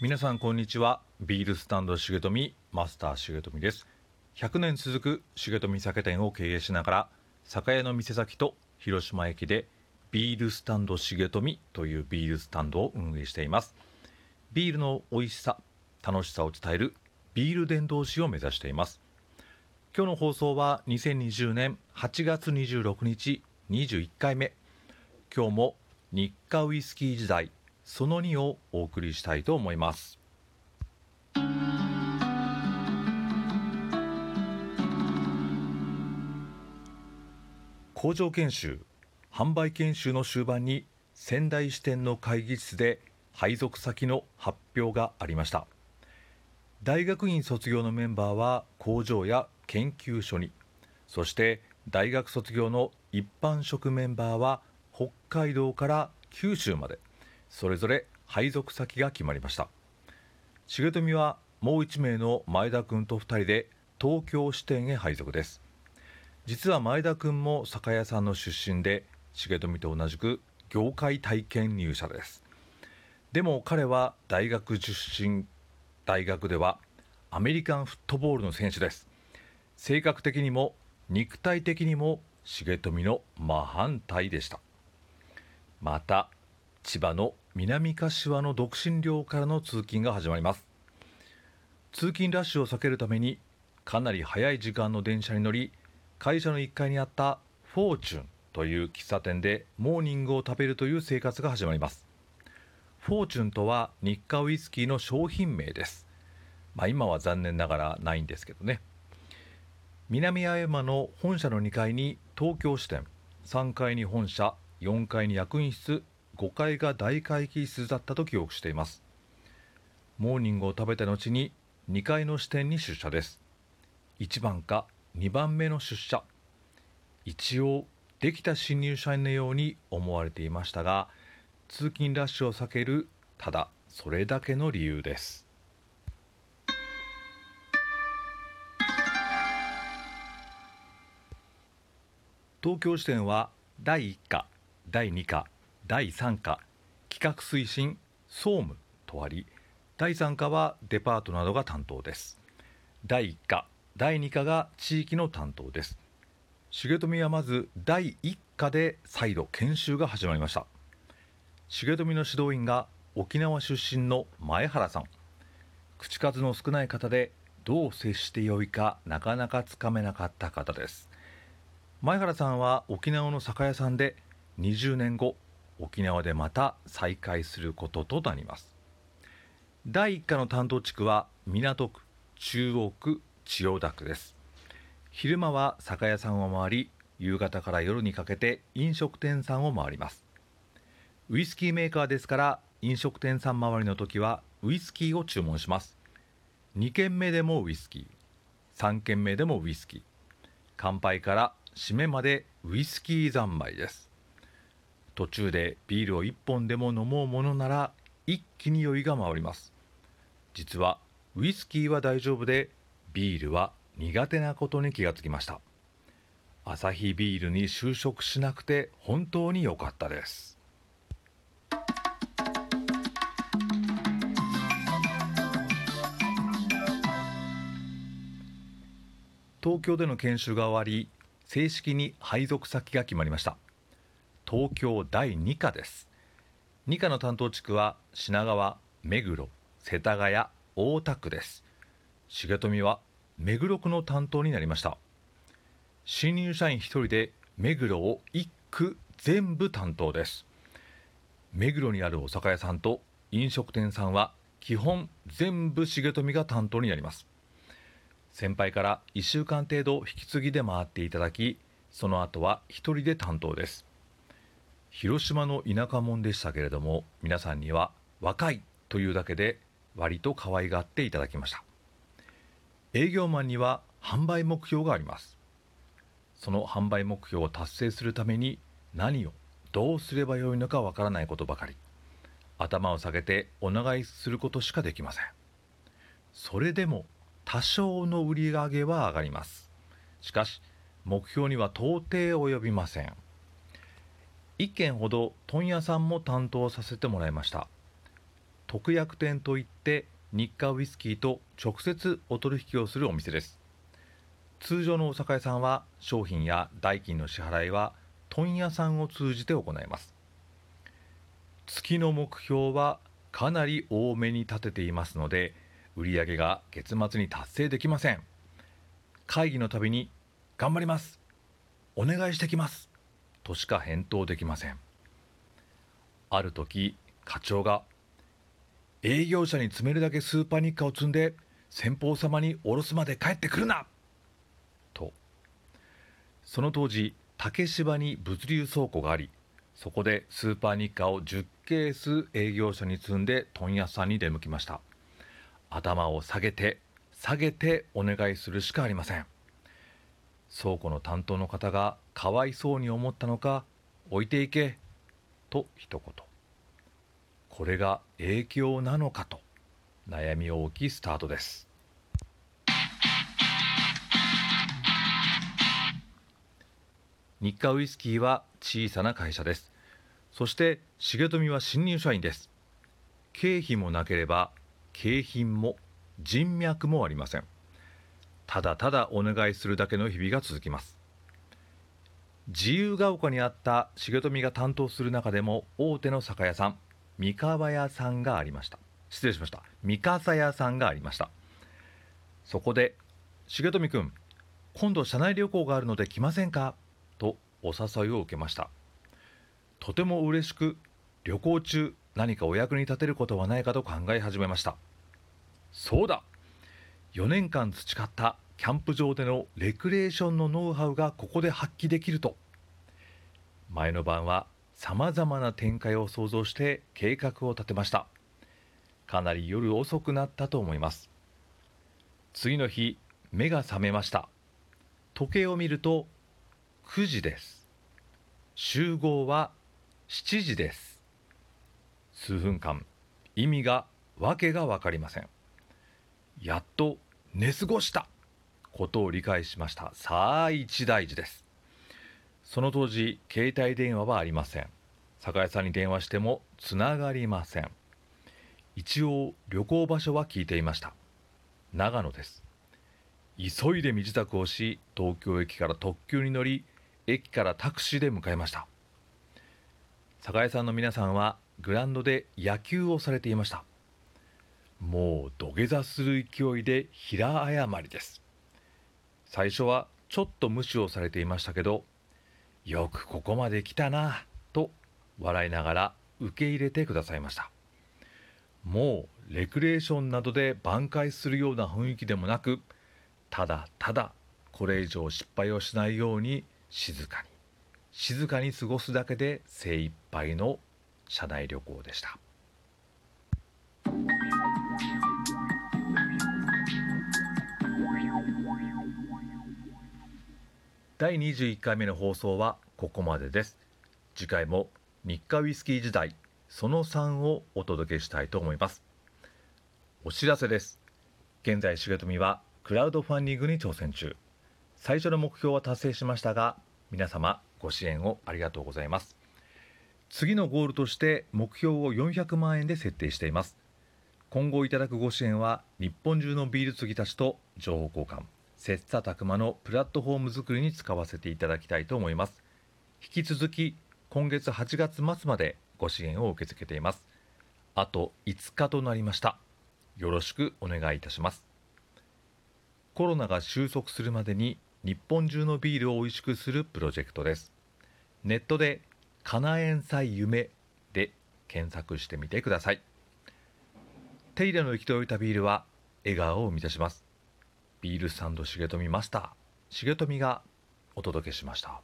皆さんこんにちは。ビールスタンド重富マスター重富です。100年続く重富酒店を経営しながら酒屋の店先と広島駅でビールスタンド重富というビールスタンドを運営しています。ビールの美味しさ楽しさを伝えるビール伝道師を目指しています。今日の放送は2020年8月26日21回目。今日も日課ウイスキー時代その2をお送りしたいと思います。工場研修販売研修の終盤に仙台支店の会議室で配属先の発表がありました。大学院卒業のメンバーは工場や研究所にそして大学卒業の一般職メンバーは北海道から九州まで。それぞれ配属先が決まりました。重富はもう1名の前田君と2人で東京支店へ配属です。実は前田君も酒屋さんの出身で重富と同じく業界体験入社です。でも彼は大学出身大学ではアメリカンフットボールの選手です。性格的にも肉体的にも重富の真反対でした。また千葉の南柏の独身寮からの通勤が始まります。通勤ラッシュを避けるためにかなり早い時間の電車に乗り会社の1階にあったフォーチュンという喫茶店でモーニングを食べるという生活が始まります。フォーチュンとは日課ウイスキーの商品名です。まあ今は残念ながらないんですけどね。南青山の本社の2階に東京支店3階に本社4階に役員室5階が大会議室だったと記憶しています。モーニングを食べた後に2階の支店に出社です。1番か2番目の出社。一応できた新入社員のように思われていましたが通勤ラッシュを避けるただそれだけの理由です。東京支店は第1課第2課第3課企画推進総務とあり第3課はデパートなどが担当です。第1課第2課が地域の担当です。重富はまず第1課で再度研修が始まりました。重富の指導員が沖縄出身の前原さん。口数の少ない方でどう接してよいかなかなかつかめなかった方です。前原さんは沖縄の酒屋さんで20年後沖縄でまた再開することとなります。第1課の担当地区は港区中央区千代田区です。昼間は酒屋さんを回り夕方から夜にかけて飲食店さんを回ります。ウイスキーメーカーですから飲食店さん周りの時はウイスキーを注文します。2軒目でもウイスキー3軒目でもウイスキー。乾杯から締めまでウイスキー三昧です。途中でビールを1本でも飲もうものなら一気に酔いが回ります。実はウイスキーは大丈夫でビールは苦手なことに気がつきました。アサヒビールに就職しなくて本当に良かったです。東京での研修が終わり正式に配属先が決まりました。東京第2課です。2課の担当地区は品川目黒世田谷大田区です。重富は目黒区の担当になりました。新入社員1人で目黒を1区全部担当です。目黒にあるお酒屋さんと飲食店さんは基本全部重富が担当になります。先輩から1週間程度引き継ぎで回っていただきその後は1人で担当です。広島の田舎者でしたけれども皆さんには若いというだけで割と可愛がっていただきました。営業マンには販売目標があります。その販売目標を達成するために何をどうすればよいのかわからないことばかり。頭を下げてお願いすることしかできません。それでも多少の売り上げは上がります。しかし目標には到底及びません。1件ほど問屋さんも担当させてもらいました。特約店といって日課ウイスキーと直接お取引をするお店です。通常のお酒屋さんは商品や代金の支払いは問屋さんを通じて行います。月の目標はかなり多めに立てていますので売上が月末に達成できません。会議のたびに頑張ります。お願いしてきます。としか返答できません。ある時課長が営業者に詰めるだけスーパー日課を積んで先方様におろすまで帰ってくるな！と。その当時竹芝に物流倉庫がありそこでスーパー日課を10ケース営業者に積んで問屋さんに出向きました。頭を下げて下げてお願いするしかありません。倉庫の担当の方がかわいそうに思ったのか置いていけと一言。これが影響なのかと悩み大きいスタートです。日課ウイスキーは小さな会社です。そして重富は新入社員です。経費もなければ景品も人脈もありません。ただただお願いするだけの日々が続きます。自由が丘にあった重富が担当する中でも大手の酒屋さん三河屋さんがありました。失礼しました。三笠屋さんがありました。そこで重富君今度社内旅行があるので来ませんか？とお誘いを受けました。とても嬉しく旅行中何かお役に立てることはないかと考え始めました。そうだ！4年間培ったキャンプ場でのレクレーションのノウハウがここで発揮できると。前の晩はさまざまな展開を想像して計画を立てました。かなり夜遅くなったと思います。次の日目が覚めました。時計を見ると9時です。集合は7時です。数分間意味が訳が分かりません。やっと寝過ごしたことを理解しました。さあ一大事です。その当時携帯電話はありません。酒屋さんに電話してもつながりません。一応旅行場所は聞いていました。長野です。急いで身支度をし東京駅から特急に乗り駅からタクシーで向かいました。酒屋さんの皆さんはグランドで野球をされていました。もう土下座する勢いで平謝りです。最初はちょっと無視をされていましたけどよくここまで来たなと笑いながら受け入れてくださいました。もうレクレーションなどで挽回するような雰囲気でもなくただただこれ以上失敗をしないように静かに静かに過ごすだけで精一杯の社内旅行でした。第21回目の放送はここまでです。次回も日課ウイスキー時代その3をお届けしたいと思います。お知らせです。現在重富はクラウドファンディングに挑戦中。最初の目標は達成しましたが皆様ご支援をありがとうございます。次のゴールとして目標を400万円で設定しています。今後いただくご支援は日本中のビール継ぎたちと情報交換。切磋琢磨のプラットフォーム作りに使わせていただきたいと思います。引き続き今月8月末までご支援を受け付けています。あと5日となりました。よろしくお願いいたします。コロナが収束するまでに日本中のビールを美味しくするプロジェクトです。ネットで「かなえん菜夢」で検索してみてください。手入れの行き届いたビールは笑顔を満たします。ビールサンド重富マスター重富がお届けしました。